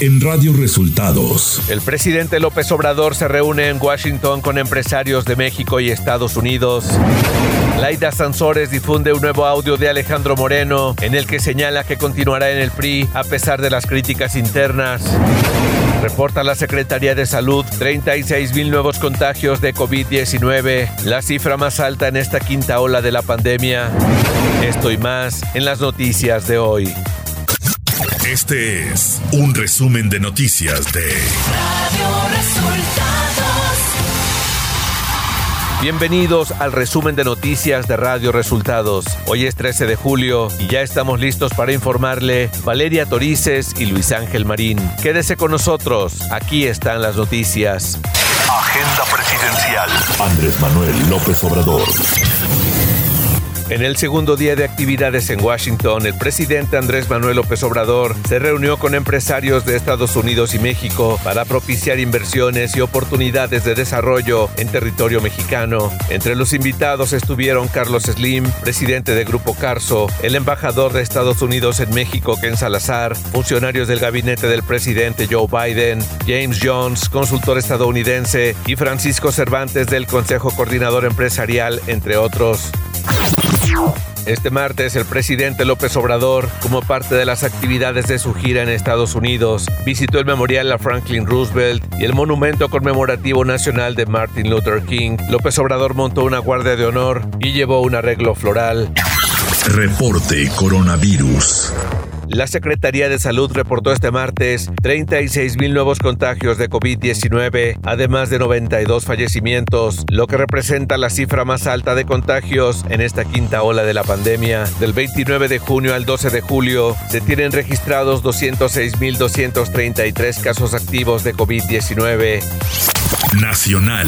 en Radio Resultados. El presidente López Obrador se reúne en Washington con empresarios de México y Estados Unidos. Laida Sansores difunde un nuevo audio de Alejandro Moreno en el que señala que continuará en el PRI a pesar de las críticas internas. Reporta la Secretaría de Salud 36 mil nuevos contagios de COVID-19, la cifra más alta en esta quinta ola de la pandemia. Esto y más en las noticias de hoy. Este es un resumen de noticias de Radio Resultados. Bienvenidos al resumen de noticias de Radio Resultados. Hoy es 13 de julio y ya estamos listos para informarle Valeria Torices y Luis Ángel Marín. Quédese con nosotros, aquí están las noticias. Agenda presidencial. Andrés Manuel López Obrador. En el segundo día de actividades en Washington, el presidente Andrés Manuel López Obrador se reunió con empresarios de Estados Unidos y México para propiciar inversiones y oportunidades de desarrollo en territorio mexicano. Entre los invitados estuvieron Carlos Slim, presidente de Grupo Carso, el embajador de Estados Unidos en México, Ken Salazar, funcionarios del gabinete del presidente Joe Biden, James Jones, consultor estadounidense, y Francisco Cervantes del Consejo Coordinador Empresarial, entre otros. Este martes, el presidente López Obrador, como parte de las actividades de su gira en Estados Unidos, visitó el memorial a Franklin Roosevelt y el monumento conmemorativo nacional de Martin Luther King. López Obrador montó una guardia de honor y llevó un arreglo floral. Reporte Coronavirus. La Secretaría de Salud reportó este martes 36 mil nuevos contagios de COVID-19, además de 92 fallecimientos, lo que representa la cifra más alta de contagios en esta quinta ola de la pandemia. Del 29 de junio al 12 de julio se tienen registrados 206.233 casos activos de COVID-19. Nacional.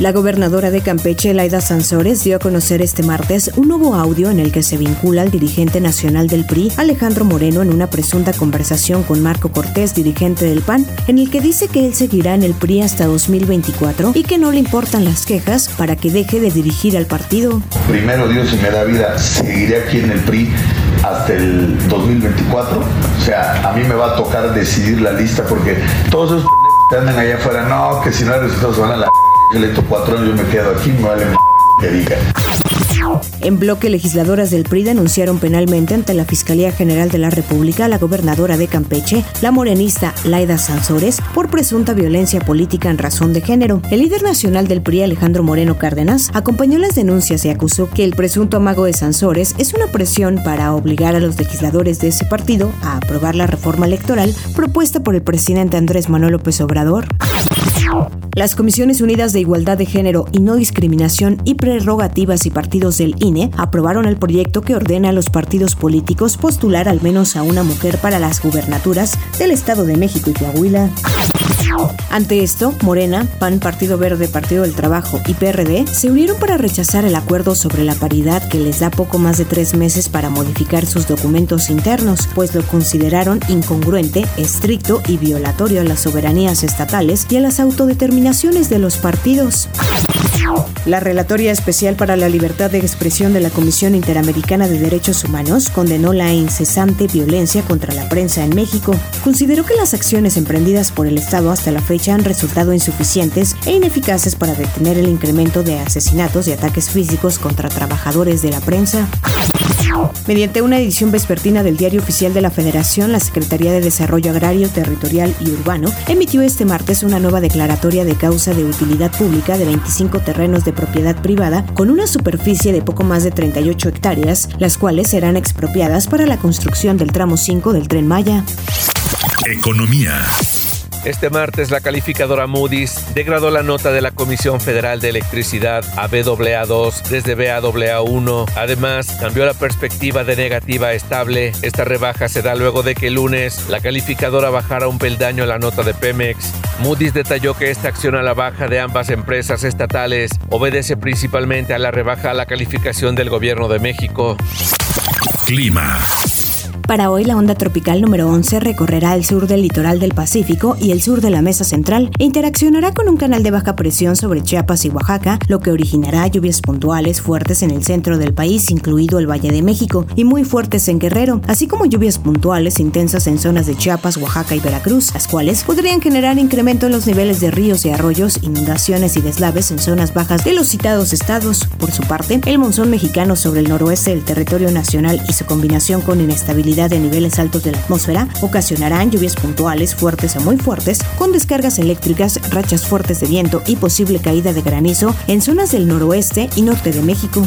La gobernadora de Campeche, Laida Sansores, dio a conocer este martes un nuevo audio en el que se vincula al dirigente nacional del PRI, Alejandro Moreno, en una presunta conversación con Marco Cortés, dirigente del PAN, en el que dice que él seguirá en el PRI hasta 2024 y que no le importan las quejas para que deje de dirigir al partido. Primero Dios, si me da vida, seguiré aquí en el PRI hasta el 2024. O sea, a mí me va a tocar decidir la lista porque todos esos que andan allá afuera, no, que si no hay resultados van a la En bloque, legisladoras del PRI denunciaron penalmente ante la Fiscalía General de la República a la gobernadora de Campeche, la morenista Laida Sansores, por presunta violencia política en razón de género. El líder nacional del PRI, Alejandro Moreno Cárdenas, acompañó las denuncias y acusó que el presunto amago de Sansores es una presión para obligar a los legisladores de ese partido a aprobar la reforma electoral propuesta por el presidente Andrés Manuel López Obrador. Las Comisiones Unidas de Igualdad de Género y No Discriminación y Prerrogativas y Partidos del INE aprobaron el proyecto que ordena a los partidos políticos postular al menos a una mujer para las gubernaturas del Estado de México y Coahuila. Ante esto, Morena, PAN, Partido Verde, Partido del Trabajo y PRD se unieron para rechazar el acuerdo sobre la paridad que les da poco más de tres meses para modificar sus documentos internos, pues lo consideraron incongruente, estricto y violatorio a las soberanías estatales y a las autodeterminaciones de los partidos. La Relatoria Especial para la Libertad de Expresión de la Comisión Interamericana de Derechos Humanos condenó la incesante violencia contra la prensa en México. Consideró que las acciones emprendidas por el Estado hasta la fecha han resultado insuficientes e ineficaces para detener el incremento de asesinatos y ataques físicos contra trabajadores de la prensa. Mediante una edición vespertina del Diario Oficial de la Federación, la Secretaría de Desarrollo Agrario, Territorial y Urbano emitió este martes una nueva declaratoria de causa de utilidad pública de 25 terrenos de propiedad privada con una superficie de poco más de 38 hectáreas, las cuales serán expropiadas para la construcción del tramo 5 del tren Maya. Economía. Este martes la calificadora Moody's degradó la nota de la Comisión Federal de Electricidad a BAA2 desde BAA1. Además, cambió la perspectiva de negativa a estable. Esta rebaja se da luego de que el lunes la calificadora bajara un peldaño la nota de Pemex. Moody's detalló que esta acción a la baja de ambas empresas estatales obedece principalmente a la rebaja a la calificación del gobierno de México. Clima. Para hoy, la onda tropical número 11 recorrerá el sur del litoral del Pacífico y el sur de la mesa central e interaccionará con un canal de baja presión sobre Chiapas y Oaxaca, lo que originará lluvias puntuales fuertes en el centro del país, incluido el Valle de México, y muy fuertes en Guerrero, así como lluvias puntuales intensas en zonas de Chiapas, Oaxaca y Veracruz, las cuales podrían generar incremento en los niveles de ríos y arroyos, inundaciones y deslaves en zonas bajas de los citados estados. Por su parte, el monzón mexicano sobre el noroeste del territorio nacional y su combinación con inestabilidad de niveles altos de la atmósfera ocasionarán lluvias puntuales fuertes a muy fuertes, con descargas eléctricas, rachas fuertes de viento y posible caída de granizo en zonas del noroeste y norte de México.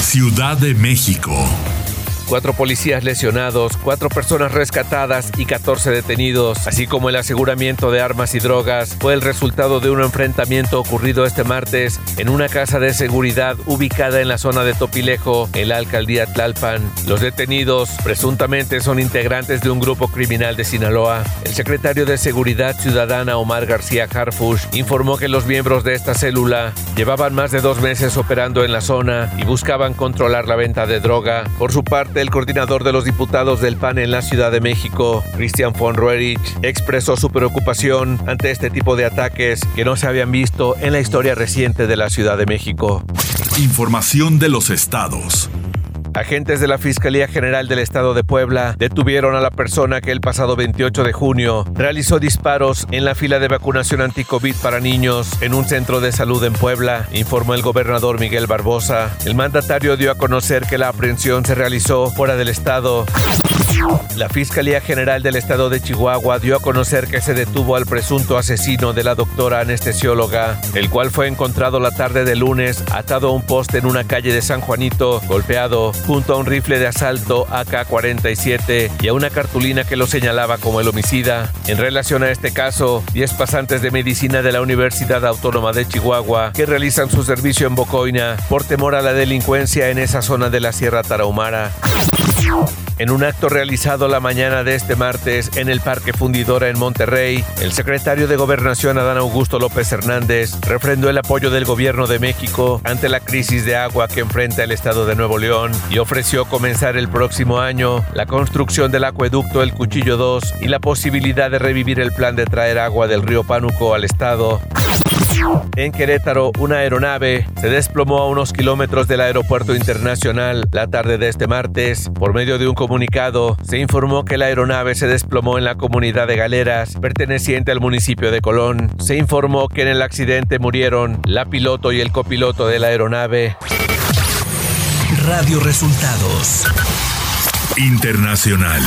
Ciudad de México. Cuatro policías lesionados, cuatro personas rescatadas y 14 detenidos, así como el aseguramiento de armas y drogas, fue el resultado de un enfrentamiento ocurrido este martes en una casa de seguridad ubicada en la zona de Topilejo, en la alcaldía Tlalpan. Los detenidos presuntamente son integrantes de un grupo criminal de Sinaloa. El secretario de Seguridad Ciudadana Omar García Harfush informó que los miembros de esta célula llevaban más de dos meses operando en la zona y buscaban controlar la venta de droga. Por su parte, el coordinador de los diputados del PAN en la Ciudad de México, Christian von Roerich, expresó su preocupación ante este tipo de ataques que no se habían visto en la historia reciente de la Ciudad de México. Información de los estados. Agentes de la Fiscalía General del Estado de Puebla detuvieron a la persona que el pasado 28 de junio realizó disparos en la fila de vacunación anti-COVID para niños en un centro de salud en Puebla, informó el gobernador Miguel Barbosa. El mandatario dio a conocer que la aprehensión se realizó fuera del estado. La Fiscalía General del Estado de Chihuahua dio a conocer que se detuvo al presunto asesino de la doctora anestesióloga, el cual fue encontrado la tarde de lunes atado a un poste en una calle de San Juanito, golpeado, junto a un rifle de asalto AK-47 y a una cartulina que lo señalaba como el homicida. En relación a este caso, 10 pasantes de medicina de la Universidad Autónoma de Chihuahua que realizan su servicio en Bocoina por temor a la delincuencia en esa zona de la Sierra Tarahumara. En un acto realizado la mañana de este martes en el Parque Fundidora en Monterrey, el secretario de Gobernación Adán Augusto López Hernández refrendó el apoyo del gobierno de México ante la crisis de agua que enfrenta el estado de Nuevo León y ofreció comenzar el próximo año la construcción del acueducto El Cuchillo 2 y la posibilidad de revivir el plan de traer agua del río Pánuco al estado. En Querétaro, una aeronave se desplomó a unos kilómetros del aeropuerto internacional la tarde de este martes. Por medio de un comunicado, se informó que la aeronave se desplomó en la comunidad de Galeras, perteneciente al municipio de Colón. Se informó que en el accidente murieron la piloto y el copiloto de la aeronave. Radio Resultados Internacional.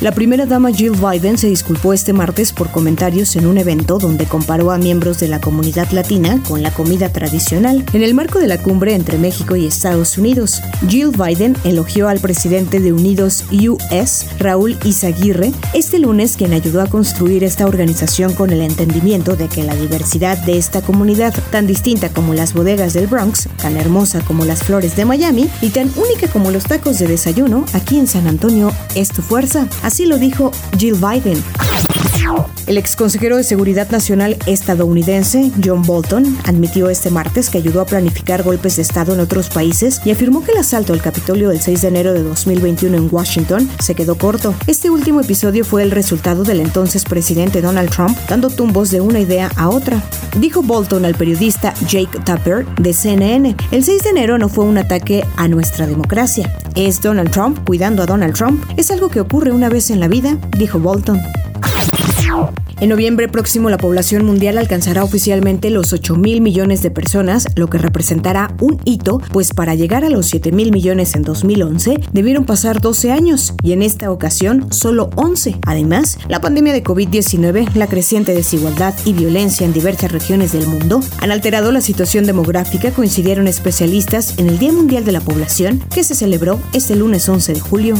La primera dama Jill Biden se disculpó este martes por comentarios en un evento donde comparó a miembros de la comunidad latina con la comida tradicional en el marco de la cumbre entre México y Estados Unidos. Jill Biden elogió al presidente de Unidos US, Raúl Izaguirre, este lunes quien ayudó a construir esta organización con el entendimiento de que la diversidad de esta comunidad, tan distinta como las bodegas del Bronx, tan hermosa como las flores de Miami y tan única como los tacos de desayuno aquí en San Antonio, es tu fuerza. Así lo dijo Jill Biden. El ex consejero de Seguridad Nacional estadounidense, John Bolton, admitió este martes que ayudó a planificar golpes de Estado en otros países y afirmó que el asalto al Capitolio del 6 de enero de 2021 en Washington se quedó corto. Este último episodio fue el resultado del entonces presidente Donald Trump dando tumbos de una idea a otra. Dijo Bolton al periodista Jake Tapper de CNN, el 6 de enero no fue un ataque a nuestra democracia. Es Donald Trump cuidando a Donald Trump. Es algo que ocurre una vez en la vida, dijo Bolton. En noviembre próximo la población mundial alcanzará oficialmente los 8 mil millones de personas, lo que representará un hito, pues para llegar a los 7 mil millones en 2011 debieron pasar 12 años y en esta ocasión solo 11. Además, la pandemia de COVID-19, la creciente desigualdad y violencia en diversas regiones del mundo han alterado la situación demográfica, coincidieron especialistas en el Día Mundial de la Población que se celebró este lunes 11 de julio.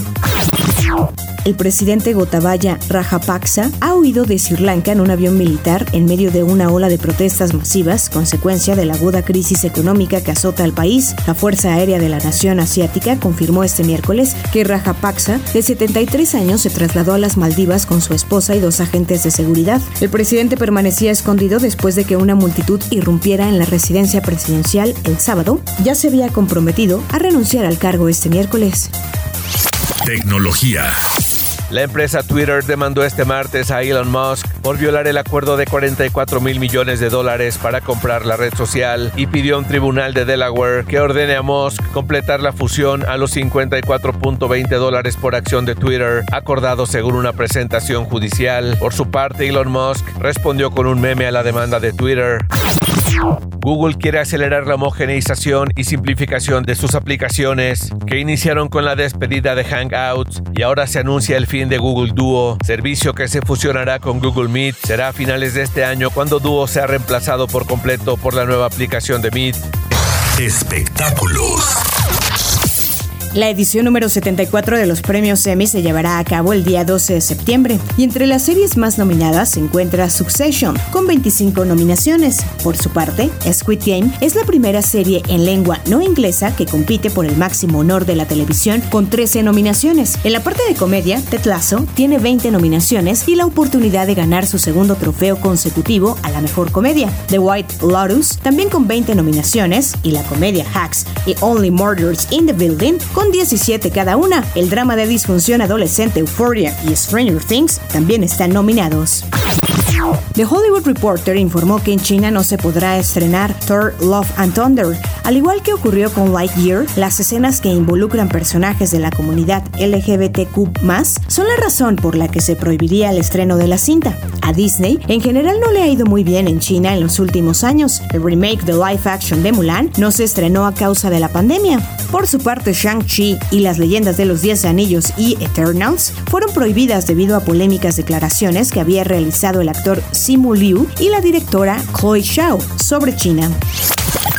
El presidente Gotabaya Rajapaksa ha huido de Sri Lanka en un avión militar en medio de una ola de protestas masivas, consecuencia de la aguda crisis económica que azota al país. La Fuerza Aérea de la Nación Asiática confirmó este miércoles que Rajapaksa, de 73 años, se trasladó a las Maldivas con su esposa y dos agentes de seguridad. El presidente permanecía escondido después de que una multitud irrumpiera en la residencia presidencial el sábado. Ya se había comprometido a renunciar al cargo este miércoles. Tecnología. La empresa Twitter demandó este martes a Elon Musk por violar el acuerdo de 44 mil millones de dólares para comprar la red social y pidió a un tribunal de Delaware que ordene a Musk completar la fusión a los 54.20 dólares por acción de Twitter, acordado según una presentación judicial. Por su parte, Elon Musk respondió con un meme a la demanda de Twitter. Google quiere acelerar la homogeneización y simplificación de sus aplicaciones, que iniciaron con la despedida de Hangouts y ahora se anuncia el fin de Google Duo, servicio que se fusionará con Google Meet. Será a finales de este año cuando Duo sea reemplazado por completo por la nueva aplicación de Meet. Espectáculos. La edición número 74 de los premios Emmy se llevará a cabo el día 12 de septiembre y entre las series más nominadas se encuentra Succession con 25 nominaciones. Por su parte, Squid Game es la primera serie en lengua no inglesa que compite por el máximo honor de la televisión con 13 nominaciones. En la parte de comedia, Ted Lasso tiene 20 nominaciones y la oportunidad de ganar su segundo trofeo consecutivo a la mejor comedia. The White Lotus también con 20 nominaciones y la comedia Hacks y Only Murders in the Building con con 17 cada una. El drama de disfunción adolescente Euphoria y Stranger Things también están nominados. The Hollywood Reporter informó que en China no se podrá estrenar Thor Love and Thunder. Al igual que ocurrió con Lightyear, las escenas que involucran personajes de la comunidad LGBTQ son la razón por la que se prohibiría el estreno de la cinta. A Disney, en general, no le ha ido muy bien en China en los últimos años. El remake de live action de Mulan no se estrenó a causa de la pandemia. Por su parte, Shang-Chi y las leyendas de los Diez Anillos y Eternals fueron prohibidas debido a polémicas declaraciones que había realizado el actor Simu Liu y la directora Chloe Zhao sobre China.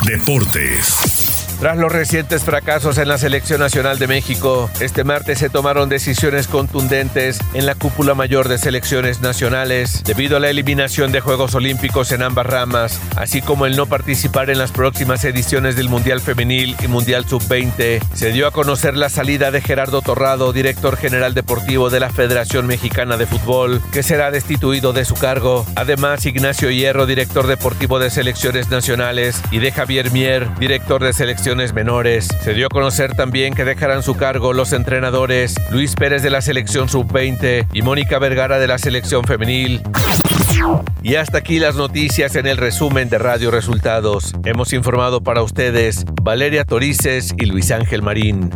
Deportes. Tras los recientes fracasos en la Selección Nacional de México, este martes se tomaron decisiones contundentes en la cúpula mayor de selecciones nacionales debido a la eliminación de Juegos Olímpicos en ambas ramas, así como el no participar en las próximas ediciones del Mundial Femenil y Mundial Sub-20. Se dio a conocer la salida de Gerardo Torrado, director general deportivo de la Federación Mexicana de Fútbol, que será destituido de su cargo. Además, Ignacio Hierro, director deportivo de selecciones nacionales, y de Javier Mier, director de selecciones menores. Se dio a conocer también que dejarán su cargo los entrenadores Luis Pérez de la selección sub-20 y Mónica Vergara de la selección femenil. Y hasta aquí las noticias en el resumen de Radio Resultados. Hemos informado para ustedes Valeria Torices y Luis Ángel Marín.